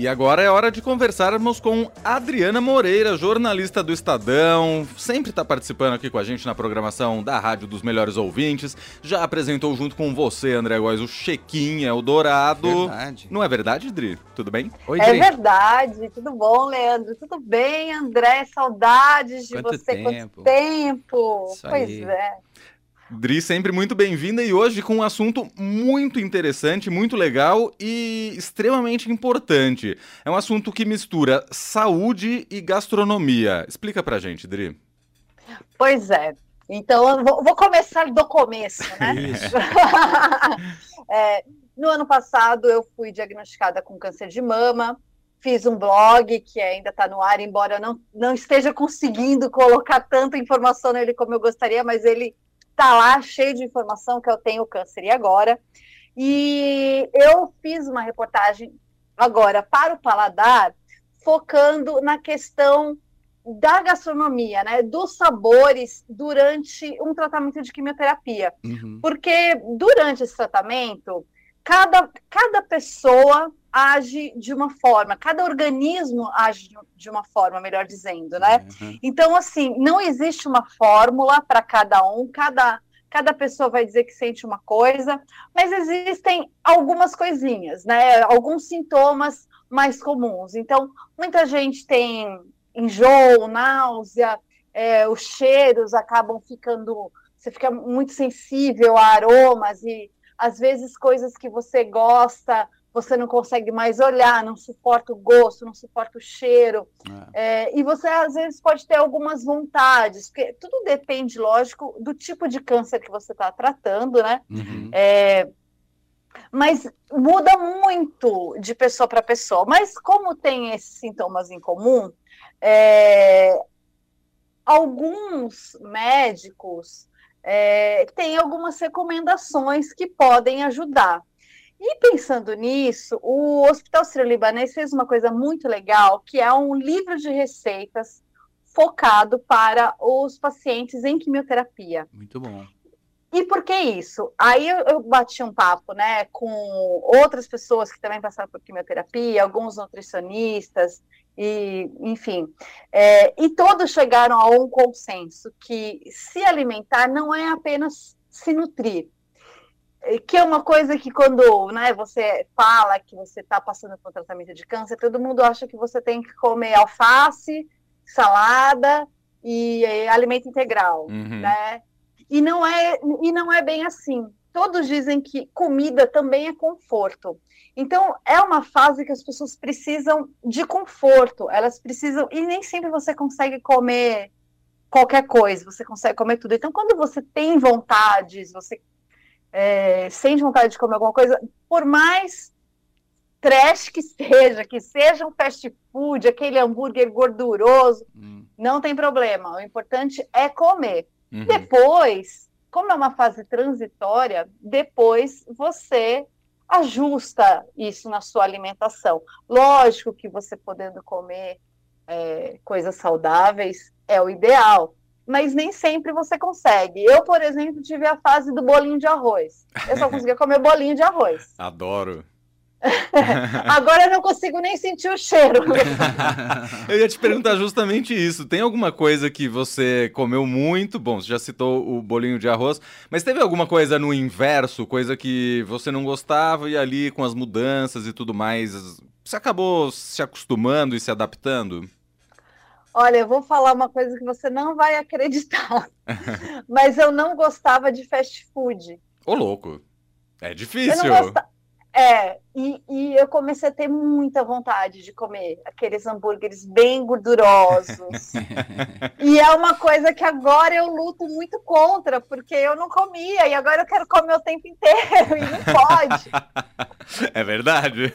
E agora é hora de conversarmos com Adriana Moreira, jornalista do Estadão, sempre está participando aqui com a gente na programação da Rádio dos Melhores Ouvintes. Já apresentou junto com você, André Góes, o Chequinha Eldorado. Verdade. Não é verdade, Dri? Tudo bem? Oi, Dri. É verdade. Tudo bom, Leandro? Tudo bem, André? Saudades de Quanto você. tempo. Quanto tempo? Isso pois aí. é. Dri, sempre muito bem-vinda e hoje com um assunto muito interessante, muito legal e extremamente importante. É um assunto que mistura saúde e gastronomia. Explica pra gente, Dri. Pois é. Então, eu vou, vou começar do começo, né? Isso. É, no ano passado, eu fui diagnosticada com câncer de mama. Fiz um blog que ainda está no ar, embora eu não, não esteja conseguindo colocar tanta informação nele como eu gostaria, mas ele está lá cheio de informação que eu tenho câncer e agora. E eu fiz uma reportagem agora para o Paladar, focando na questão da gastronomia, né, dos sabores durante um tratamento de quimioterapia. Uhum. Porque durante esse tratamento, cada, cada pessoa age de uma forma, cada organismo age de uma forma, melhor dizendo, né? Uhum. Então, assim, não existe uma fórmula para cada um, cada, cada pessoa vai dizer que sente uma coisa, mas existem algumas coisinhas, né? Alguns sintomas mais comuns. Então, muita gente tem enjoo, náusea, é, os cheiros acabam ficando. Você fica muito sensível a aromas e às vezes coisas que você gosta você não consegue mais olhar, não suporta o gosto, não suporta o cheiro. É, e você, às vezes, pode ter algumas vontades, porque tudo depende, lógico, do tipo de câncer que você está tratando, né? Uhum. É, mas muda muito de pessoa para pessoa. Mas como tem esses sintomas em comum, é, alguns médicos é, têm algumas recomendações que podem ajudar. E pensando nisso, o Hospital Sírio-Libanês fez uma coisa muito legal, que é um livro de receitas focado para os pacientes em quimioterapia. Muito bom. E por que isso? Aí eu, eu bati um papo, né, com outras pessoas que também passaram por quimioterapia, alguns nutricionistas, e enfim, é, e todos chegaram a um consenso que se alimentar não é apenas se nutrir, que é uma coisa que quando né, você fala que você está passando por tratamento de câncer, todo mundo acha que você tem que comer alface, salada e, e alimento integral, Uhum. né? E não é e não é bem assim. Todos dizem que comida também é conforto. Então é uma fase que as pessoas precisam de conforto. Elas precisam e nem sempre você consegue comer qualquer coisa. Você consegue comer tudo. Então quando você tem vontades, você é, sente vontade de comer alguma coisa, por mais trash que seja, que seja um fast food, aquele hambúrguer gorduroso, Hum. não tem problema. O importante é comer. Uhum. Depois, como é uma fase transitória, depois você ajusta isso na sua alimentação. Lógico que você podendo comer é, coisas saudáveis é o ideal, mas nem sempre você consegue. Eu, por exemplo, tive a fase do bolinho de arroz. Eu só conseguia comer bolinho de arroz. Adoro. Agora eu não consigo nem sentir o cheiro. Eu ia te perguntar justamente isso. Tem alguma coisa que você comeu muito? Bom, você já citou o bolinho de arroz, mas teve alguma coisa no inverso, coisa que você não gostava e ali com as mudanças e tudo mais, você acabou se acostumando e se adaptando? Olha, eu vou falar uma coisa que você não vai acreditar, mas eu não gostava de fast food. Ô, louco. É Eu difícil. não gostava. É, e, e eu comecei a ter muita vontade de comer aqueles hambúrgueres bem gordurosos. e é uma coisa que agora eu luto muito contra, porque eu não comia e agora eu quero comer o tempo inteiro e não pode. É verdade.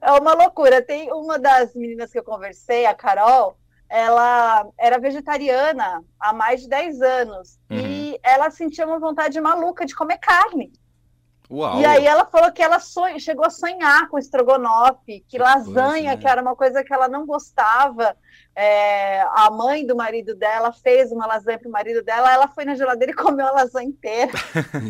É uma loucura. Tem uma das meninas que eu conversei, a Carol, ela era vegetariana há mais de 10 anos Uhum. e ela sentia uma vontade maluca de comer carne. Uau. E aí ela falou que ela sonha, chegou a sonhar com estrogonofe, que, que lasanha, né? que era uma coisa que ela não gostava. É, a mãe do marido dela fez uma lasanha para o marido dela, ela foi na geladeira e comeu a lasanha inteira.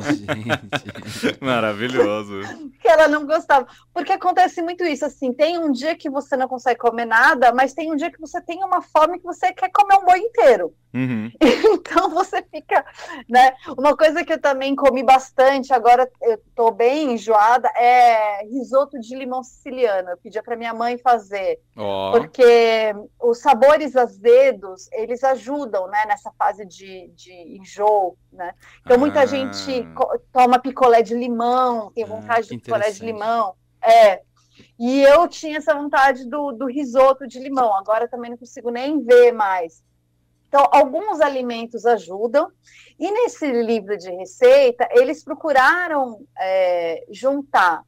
Gente, maravilhoso. que ela não gostava. Porque acontece muito isso, assim, tem um dia que você não consegue comer nada, mas tem um dia que você tem uma fome que você quer comer um boi inteiro. Uhum. Então você fica, né? Uma coisa que eu também comi bastante, agora eu tô bem enjoada, é risoto de limão siciliano. Eu pedia para minha mãe fazer, oh. porque o sabores azedos, eles ajudam, né, nessa fase de, de enjoo, né? Então muita ah. gente toma picolé de limão, tem ah, vontade ah, de picolé de limão. É, e eu tinha essa vontade do, do risoto de limão, agora também não consigo nem ver mais. Então, alguns alimentos ajudam, e nesse livro de receita, eles procuraram é, juntar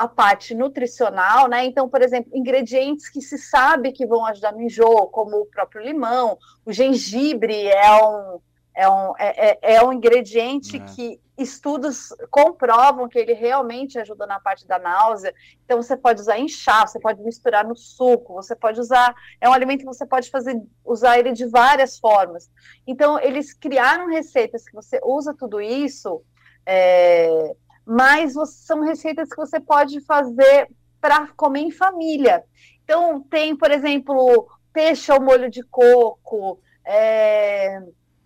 a parte nutricional, né? Então, por exemplo, ingredientes que se sabe que vão ajudar no enjoo, como o próprio limão, o gengibre é um, é um, é, é, é um ingrediente é. que estudos comprovam que ele realmente ajuda na parte da náusea. Então, você pode usar em chá, você pode misturar no suco, você pode usar. É um alimento que você pode fazer, usar ele de várias formas. Então, eles criaram receitas que você usa tudo isso, é, mas são receitas que você pode fazer para comer em família. Então, tem, por exemplo, peixe ao molho de coco. É,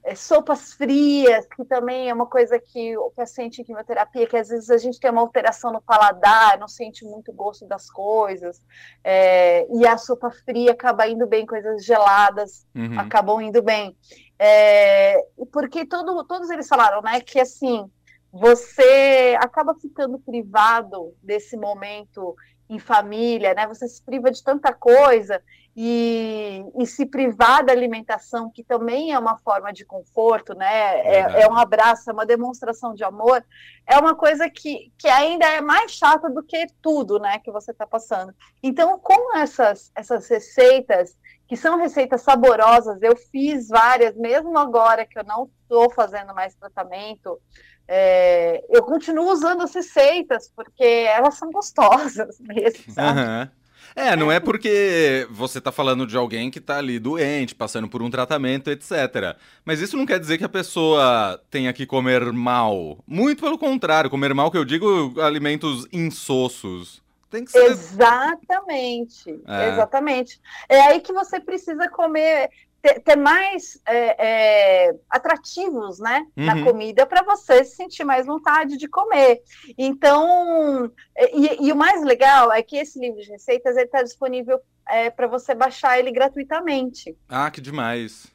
é, sopas frias, que também é uma coisa que o paciente em quimioterapia, que às vezes a gente tem uma alteração no paladar, não sente muito gosto das coisas, é, e a sopa fria acaba indo bem, coisas geladas uhum. acabam indo bem. É, porque todo, todos eles falaram, né, que assim, você acaba ficando privado desse momento em família, né? Você se priva de tanta coisa e, e, se privar da alimentação, que também é uma forma de conforto, né? É, é, um abraço, é uma demonstração de amor, é uma coisa que, que ainda é mais chata do que tudo, né? Que você está passando. Então, com essas, essas receitas, que são receitas saborosas, eu fiz várias, mesmo agora que eu não estou fazendo mais tratamento, é, eu continuo usando as receitas, porque elas são gostosas mesmo, sabe? Uhum. É, não é porque você está falando de alguém que está ali doente, passando por um tratamento, etc. Mas isso não quer dizer que a pessoa tenha que comer mal. Muito pelo contrário, comer mal que eu digo alimentos insossos. Tem que ser. Exatamente, é. exatamente. É aí que você precisa comer ter, ter mais é, é, atrativos né, uhum. na comida para você se sentir mais vontade de comer. Então, e, e, o mais legal é que esse livro de receitas está disponível é, para você baixar ele gratuitamente. Ah, que demais!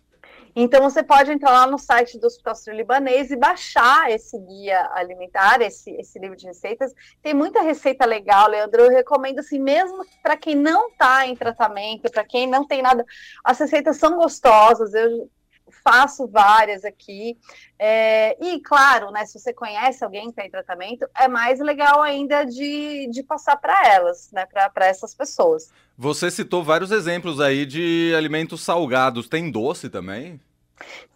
Então você pode entrar lá no site do Hospital Sírio-Libanês e baixar esse guia alimentar, esse, esse livro de receitas. Tem muita receita legal, Leandro. Eu recomendo assim, mesmo para quem não está em tratamento, para quem não tem nada, as receitas são gostosas. Eu faço várias aqui. É, e, claro, né, se você conhece alguém que está em tratamento, é mais legal ainda de, de passar para elas, né, para essas pessoas. Você citou vários exemplos aí de alimentos salgados. Tem doce também?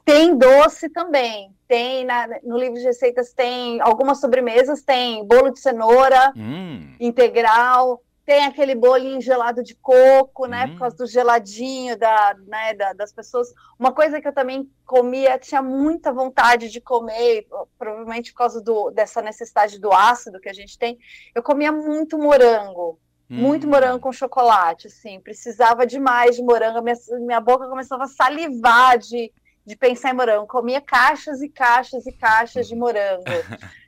Tem doce também. Tem na, no livro de receitas tem algumas sobremesas, tem bolo de cenoura hum. integral, tem aquele bolinho gelado de coco, né? Hum. Por causa do geladinho da, né, da, das pessoas. Uma coisa que eu também comia, tinha muita vontade de comer, provavelmente por causa do, dessa necessidade do ácido que a gente tem. Eu comia muito morango. Muito hum. morango com chocolate, assim, precisava demais de morango, minha, minha boca começava a salivar de, de pensar em morango. Comia caixas e caixas e caixas de morango.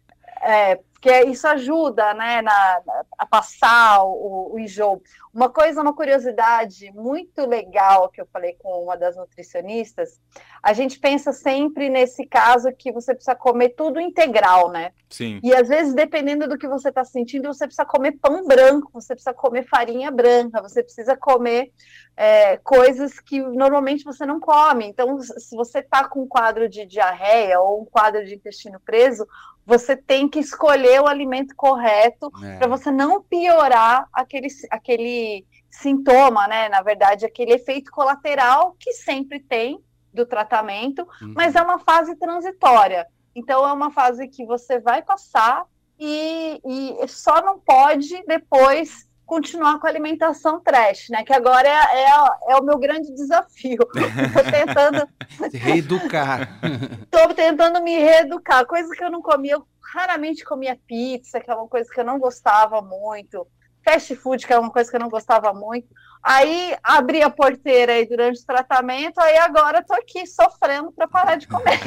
É, porque isso ajuda né, na, a passar o, o enjoo. Uma coisa, uma curiosidade muito legal que eu falei com uma das nutricionistas, a gente pensa sempre nesse caso que você precisa comer tudo integral, né? Sim. E às vezes, dependendo do que você está sentindo, você precisa comer pão branco, você precisa comer farinha branca, você precisa comer é, coisas que normalmente você não come. Então, se você está com um quadro de diarreia ou um quadro de intestino preso, você tem que escolher o alimento correto é. para você não piorar aquele, aquele sintoma, né? Na verdade, aquele efeito colateral que sempre tem do tratamento, uhum. mas é uma fase transitória. Então, é uma fase que você vai passar e, e só não pode depois continuar com a alimentação trash, né? Que agora é, é, é o meu grande desafio. Estou tentando reeducar. Estou tentando me reeducar, coisa que eu não comia. Eu raramente comia pizza, que é uma coisa que eu não gostava muito. Fast food, que é uma coisa que eu não gostava muito. Aí abri a porteira aí durante o tratamento, aí agora tô aqui sofrendo para parar de comer.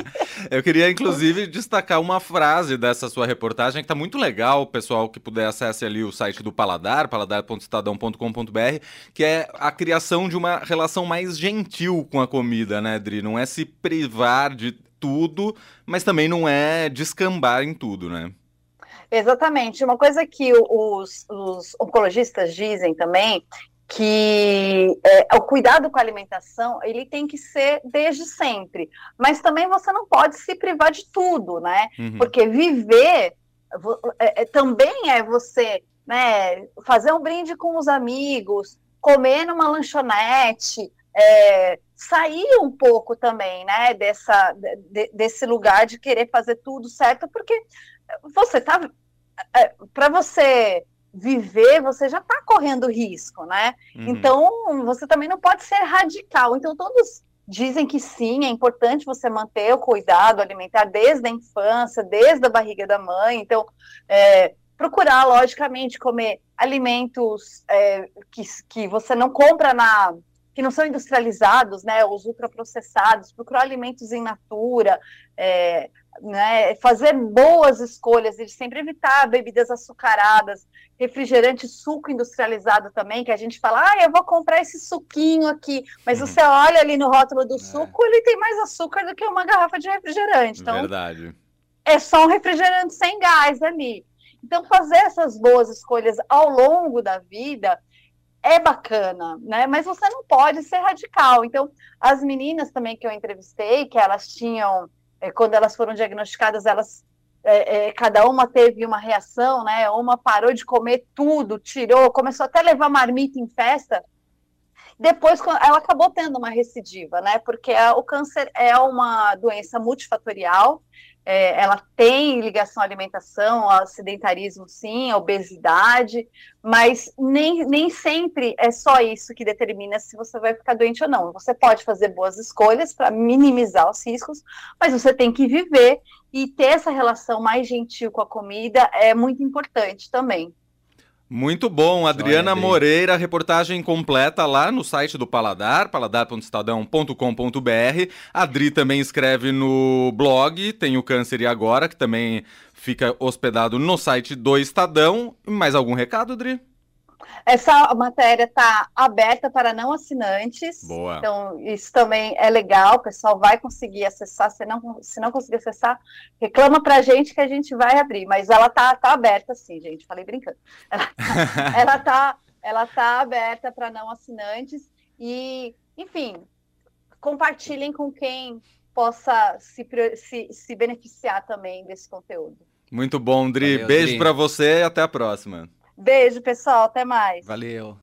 Eu queria, inclusive, destacar uma frase dessa sua reportagem que tá muito legal, pessoal que puder acesse ali o site do Paladar, paladar.estadão.com.br, que é a criação de uma relação mais gentil com a comida, né, Dri? Não é se privar de tudo, mas também não é descambar em tudo, né? Exatamente. Uma coisa que os, os oncologistas dizem também que é, o cuidado com a alimentação ele tem que ser desde sempre, mas também você não pode se privar de tudo, né? Uhum. Porque viver é, é, também é você, né, fazer um brinde com os amigos, comer numa lanchonete, é, sair um pouco também, né, dessa de, desse lugar de querer fazer tudo certo, porque você tá é, para você viver, você já está correndo risco, né? Uhum. Então, você também não pode ser radical. Então, todos dizem que sim, é importante você manter o cuidado alimentar desde a infância, desde a barriga da mãe. Então, é, procurar, logicamente, comer alimentos é, que, que você não compra na que não são industrializados, né, os ultraprocessados, procurar alimentos em natura, é, né, fazer boas escolhas e sempre evitar bebidas açucaradas, refrigerante, suco industrializado também, que a gente fala, ah, eu vou comprar esse suquinho aqui, mas uhum. você olha ali no rótulo do é. suco, ele tem mais açúcar do que uma garrafa de refrigerante. Então, Verdade. É só um refrigerante sem gás ali. Então, fazer essas boas escolhas ao longo da vida é bacana, né? Mas você não pode ser radical. Então, as meninas também que eu entrevistei, que elas tinham é, quando elas foram diagnosticadas, elas é, é, cada uma teve uma reação, né? Uma parou de comer tudo, tirou, começou até a levar marmita em festa. Depois, ela acabou tendo uma recidiva, né? Porque o câncer é uma doença multifatorial é, ela tem ligação à alimentação, ao sedentarismo, sim, à obesidade, mas nem, nem sempre é só isso que determina se você vai ficar doente ou não. Você pode fazer boas escolhas para minimizar os riscos, mas você tem que viver e ter essa relação mais gentil com a comida é muito importante também. Muito bom, Adriana Moreira, reportagem completa lá no site do Paladar, paladar.estadão.com.br. A Adri também escreve no blog, tem o Câncer e Agora, que também fica hospedado no site do Estadão. Mais algum recado, Adri? Essa matéria está aberta para não assinantes. Boa. Então, isso também é legal, o pessoal vai conseguir acessar. Se não, se não conseguir acessar, reclama para a gente que a gente vai abrir. Mas ela está tá aberta, sim, gente. Falei brincando. Ela está ela tá aberta para não assinantes. E, enfim, compartilhem com quem possa se, se, se beneficiar também desse conteúdo. Muito bom, Dri. Valeu, Beijo para você e até a próxima. Beijo, pessoal. Até mais. Valeu.